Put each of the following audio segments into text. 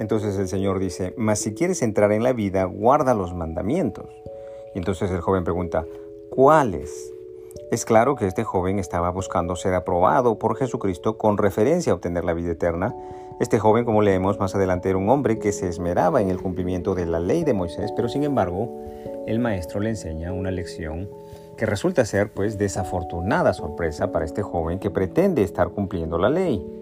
Entonces el Señor dice, mas si quieres entrar en la vida, guarda los mandamientos. Y entonces el joven pregunta, ¿cuáles? Es claro que este joven estaba buscando ser aprobado por Jesucristo con referencia a obtener la vida eterna. Este joven, como leemos más adelante, era un hombre que se esmeraba en el cumplimiento de la ley de Moisés, pero sin embargo, el maestro le enseña una lección que resulta ser pues desafortunada sorpresa para este joven que pretende estar cumpliendo la ley.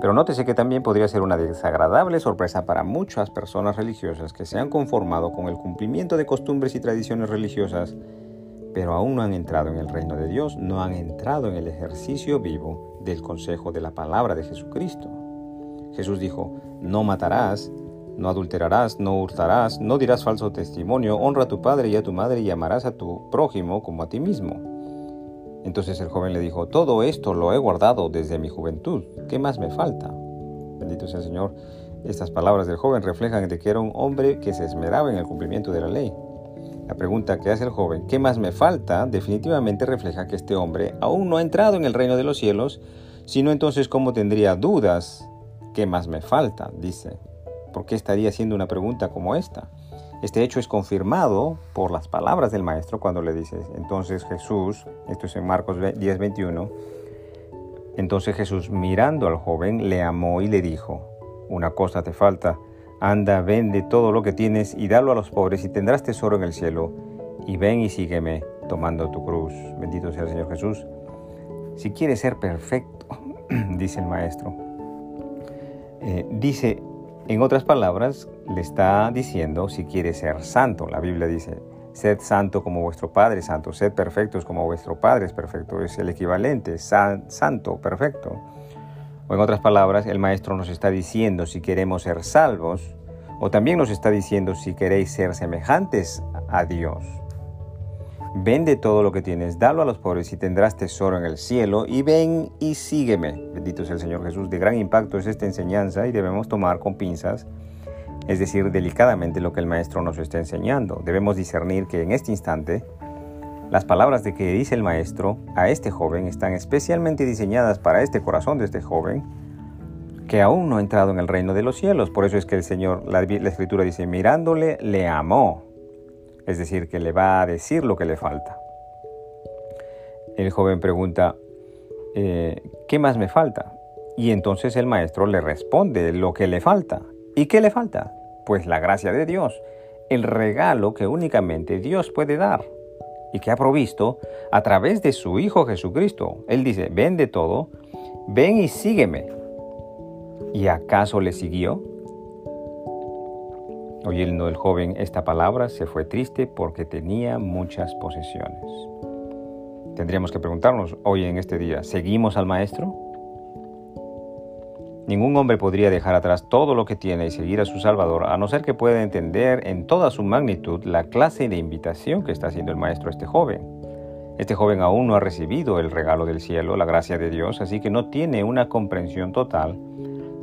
Pero nótese que también podría ser una desagradable sorpresa para muchas personas religiosas que se han conformado con el cumplimiento de costumbres y tradiciones religiosas, pero aún no han entrado en el reino de Dios, no han entrado en el ejercicio vivo del consejo de la palabra de Jesucristo. Jesús dijo, no matarás, no adulterarás, no hurtarás, no dirás falso testimonio, honra a tu padre y a tu madre y amarás a tu prójimo como a ti mismo. Entonces el joven le dijo, todo esto lo he guardado desde mi juventud, ¿qué más me falta? Bendito sea el Señor. Estas palabras del joven reflejan de que era un hombre que se esmeraba en el cumplimiento de la ley. La pregunta que hace el joven, ¿qué más me falta? definitivamente refleja que este hombre aún no ha entrado en el reino de los cielos, sino entonces cómo tendría dudas, ¿qué más me falta? dice. ¿Por qué estaría haciendo una pregunta como esta? Este hecho es confirmado por las palabras del maestro cuando le dice, entonces Jesús, esto es en Marcos 10, 21, entonces Jesús mirando al joven le amó y le dijo, una cosa te falta, anda, vende todo lo que tienes y dalo a los pobres y tendrás tesoro en el cielo, y ven y sígueme tomando tu cruz. Bendito sea el Señor Jesús. Si quieres ser perfecto, dice el maestro, eh, dice, en otras palabras, le está diciendo si quiere ser santo. La Biblia dice, sed santo como vuestro Padre santo, sed perfectos como vuestro Padre es perfecto. Es el equivalente, santo, perfecto. O en otras palabras, el Maestro nos está diciendo si queremos ser salvos, o también nos está diciendo si queréis ser semejantes a Dios. Vende todo lo que tienes, dalo a los pobres y tendrás tesoro en el cielo, y ven y sígueme. Bendito sea el Señor Jesús. De gran impacto es esta enseñanza y debemos tomar con pinzas es decir, delicadamente lo que el maestro nos está enseñando. Debemos discernir que en este instante las palabras de que dice el maestro a este joven están especialmente diseñadas para este corazón de este joven que aún no ha entrado en el reino de los cielos. Por eso es que el Señor, la, escritura dice, mirándole, le amó. Es decir, que le va a decir lo que le falta. El joven pregunta, eh, ¿qué más me falta? Y entonces el maestro le responde lo que le falta. ¿Y qué le falta? Pues la gracia de Dios, el regalo que únicamente Dios puede dar y que ha provisto a través de su Hijo Jesucristo. Él dice, ven de todo, ven y sígueme. ¿Y acaso le siguió? Oyendo el joven esta palabra, se fue triste porque tenía muchas posesiones. Tendríamos que preguntarnos hoy en este día, ¿seguimos al Maestro? Ningún hombre podría dejar atrás todo lo que tiene y seguir a su Salvador, a no ser que pueda entender en toda su magnitud la clase de invitación que está haciendo el Maestro a este joven. Este joven aún no ha recibido el regalo del cielo, la gracia de Dios, así que no tiene una comprensión total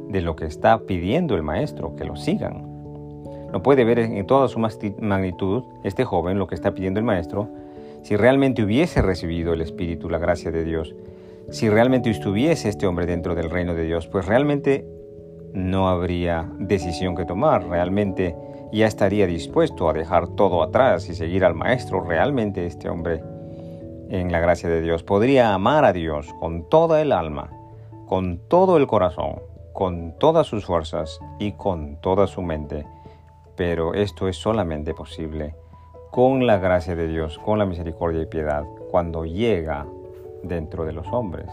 de lo que está pidiendo el Maestro, que lo sigan. No puede ver en toda su magnitud este joven lo que está pidiendo el Maestro si realmente hubiese recibido el Espíritu, la gracia de Dios si realmente estuviese este hombre dentro del reino de Dios, pues realmente no habría decisión que tomar, realmente ya estaría dispuesto a dejar todo atrás y seguir al Maestro, realmente este hombre en la gracia de Dios podría amar a Dios con toda el alma, con todo el corazón, con todas sus fuerzas y con toda su mente. Pero esto es solamente posible con la gracia de Dios, con la misericordia y piedad, cuando llega dentro de los hombres.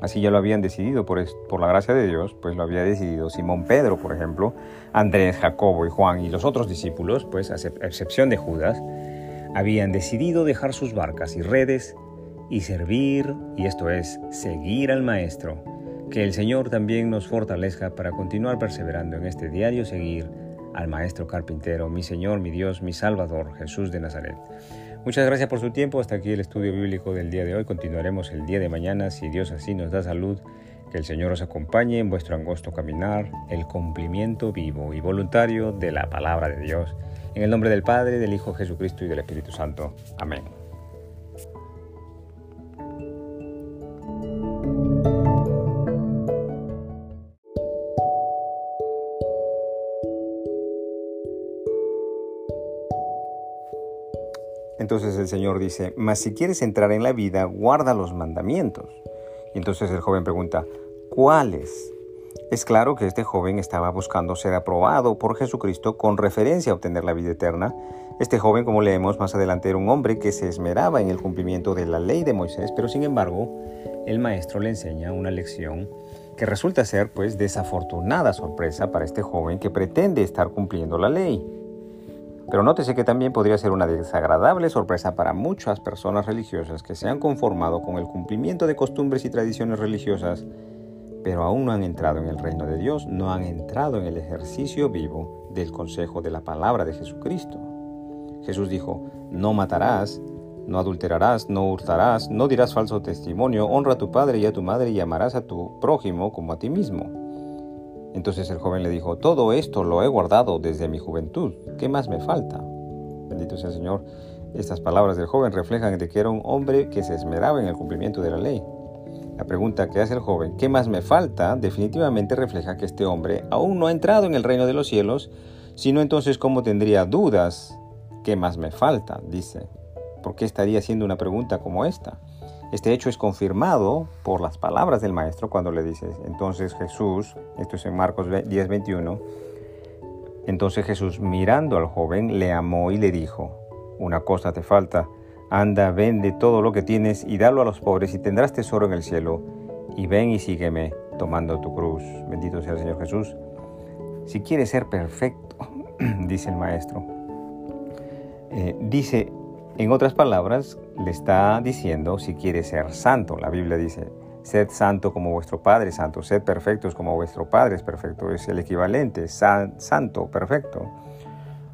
Así ya lo habían decidido por, la gracia de Dios, pues lo había decidido Simón Pedro, por ejemplo, Andrés, Jacobo y Juan y los otros discípulos, pues a excepción de Judas, habían decidido dejar sus barcas y redes y servir, y esto es, seguir al Maestro. Que el Señor también nos fortalezca para continuar perseverando en este diario seguir al Maestro Carpintero, mi Señor, mi Dios, mi Salvador, Jesús de Nazaret. Muchas gracias por su tiempo. Hasta aquí el estudio bíblico del día de hoy. Continuaremos el día de mañana, si Dios así nos da salud. Que el Señor os acompañe en vuestro angosto caminar, el cumplimiento vivo y voluntario de la palabra de Dios. En el nombre del Padre, del Hijo Jesucristo y del Espíritu Santo. Amén. Entonces el Señor dice, mas si quieres entrar en la vida, guarda los mandamientos. Y entonces el joven pregunta, ¿cuáles? Es claro que este joven estaba buscando ser aprobado por Jesucristo con referencia a obtener la vida eterna. Este joven, como leemos más adelante, era un hombre que se esmeraba en el cumplimiento de la ley de Moisés, pero sin embargo, el maestro le enseña una lección que resulta ser pues desafortunada sorpresa para este joven que pretende estar cumpliendo la ley. Pero nótese que también podría ser una desagradable sorpresa para muchas personas religiosas que se han conformado con el cumplimiento de costumbres y tradiciones religiosas, pero aún no han entrado en el reino de Dios, no han entrado en el ejercicio vivo del consejo de la palabra de Jesucristo. Jesús dijo, no matarás, no adulterarás, no hurtarás, no dirás falso testimonio, honra a tu padre y a tu madre y amarás a tu prójimo como a ti mismo. Entonces el joven le dijo, todo esto lo he guardado desde mi juventud, ¿qué más me falta? Bendito sea el Señor. Estas palabras del joven reflejan de que era un hombre que se esmeraba en el cumplimiento de la ley. La pregunta que hace el joven, ¿qué más me falta? definitivamente refleja que este hombre aún no ha entrado en el reino de los cielos, sino entonces cómo tendría dudas, ¿qué más me falta? dice. ¿Por qué estaría haciendo una pregunta como esta? Este hecho es confirmado por las palabras del maestro cuando le dice, entonces Jesús, esto es en Marcos 10, 21, entonces Jesús mirando al joven le amó y le dijo, una cosa te falta, anda, vende todo lo que tienes y dalo a los pobres y tendrás tesoro en el cielo, y ven y sígueme tomando tu cruz. Bendito sea el Señor Jesús. Si quieres ser perfecto, dice el maestro, eh, dice, en otras palabras, le está diciendo si quiere ser santo. La Biblia dice, sed santo como vuestro Padre santo, sed perfectos como vuestro Padre es perfecto. Es el equivalente, santo, perfecto.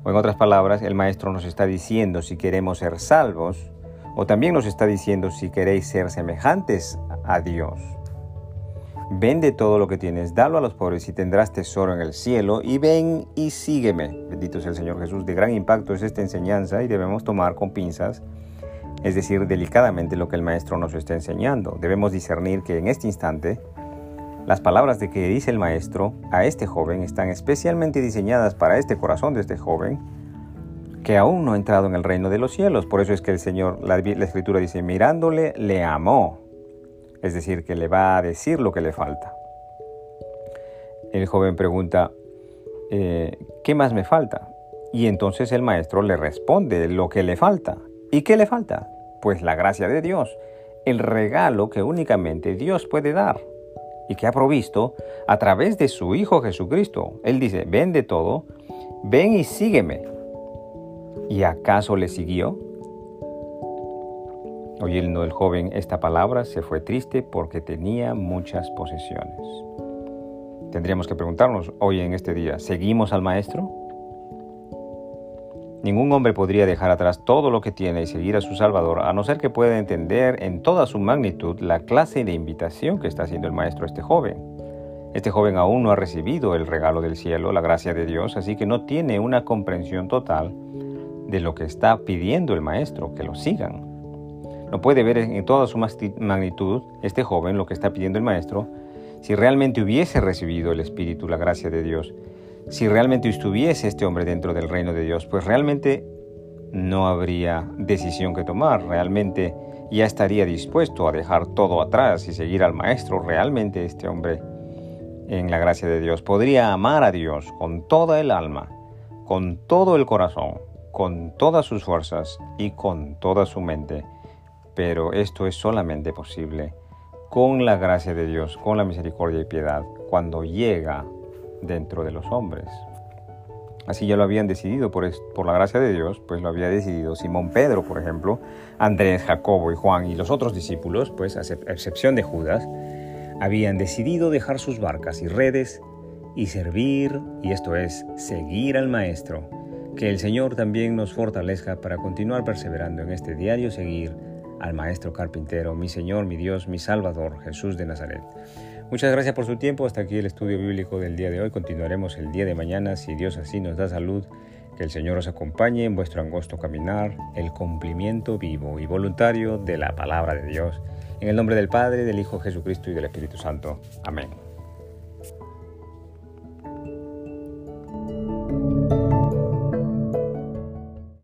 O en otras palabras, el Maestro nos está diciendo si queremos ser salvos, o también nos está diciendo si queréis ser semejantes a Dios. Vende todo lo que tienes, dalo a los pobres y tendrás tesoro en el cielo y ven y sígueme. Bendito sea el Señor Jesús. De gran impacto es esta enseñanza y debemos tomar con pinzas, es decir, delicadamente lo que el Maestro nos está enseñando. Debemos discernir que en este instante las palabras de que dice el Maestro a este joven están especialmente diseñadas para este corazón de este joven que aún no ha entrado en el reino de los cielos. Por eso es que el Señor, la, Escritura dice, mirándole, le amó es decir, que le va a decir lo que le falta. El joven pregunta, eh, ¿qué más me falta? Y entonces el maestro le responde lo que le falta. ¿Y qué le falta? Pues la gracia de Dios, el regalo que únicamente Dios puede dar y que ha provisto a través de su Hijo Jesucristo. Él dice, ven de todo, ven y sígueme. ¿Y acaso le siguió? Oyendo el joven esta palabra, se fue triste porque tenía muchas posesiones. Tendríamos que preguntarnos hoy en este día, ¿seguimos al Maestro? Ningún hombre podría dejar atrás todo lo que tiene y seguir a su Salvador, a no ser que pueda entender en toda su magnitud la clase de invitación que está haciendo el Maestro a este joven. Este joven aún no ha recibido el regalo del cielo, la gracia de Dios, así que no tiene una comprensión total de lo que está pidiendo el Maestro, que lo sigan. No puede ver en toda su magnitud este joven lo que está pidiendo el maestro. Si realmente hubiese recibido el Espíritu, la gracia de Dios, si realmente estuviese este hombre dentro del reino de Dios, pues realmente no habría decisión que tomar, realmente ya estaría dispuesto a dejar todo atrás y seguir al Maestro, realmente este hombre en la gracia de Dios podría amar a Dios con toda el alma, con todo el corazón, con todas sus fuerzas y con toda su mente. Pero esto es solamente posible con la gracia de Dios, con la misericordia y piedad, cuando llega dentro de los hombres. Así ya lo habían decidido por, por la gracia de Dios, pues lo había decidido Simón Pedro, por ejemplo, Andrés, Jacobo y Juan y los otros discípulos, pues a excepción de Judas, habían decidido dejar sus barcas y redes y servir, y esto es, seguir al Maestro. Que el Señor también nos fortalezca para continuar perseverando en este diario seguir al Maestro Carpintero, mi Señor, mi Dios, mi Salvador, Jesús de Nazaret. Muchas gracias por su tiempo. Hasta aquí el estudio bíblico del día de hoy. Continuaremos el día de mañana, si Dios así nos da salud. Que el Señor os acompañe en vuestro angosto caminar, el cumplimiento vivo y voluntario de la palabra de Dios. En el nombre del Padre, del Hijo Jesucristo y del Espíritu Santo. Amén.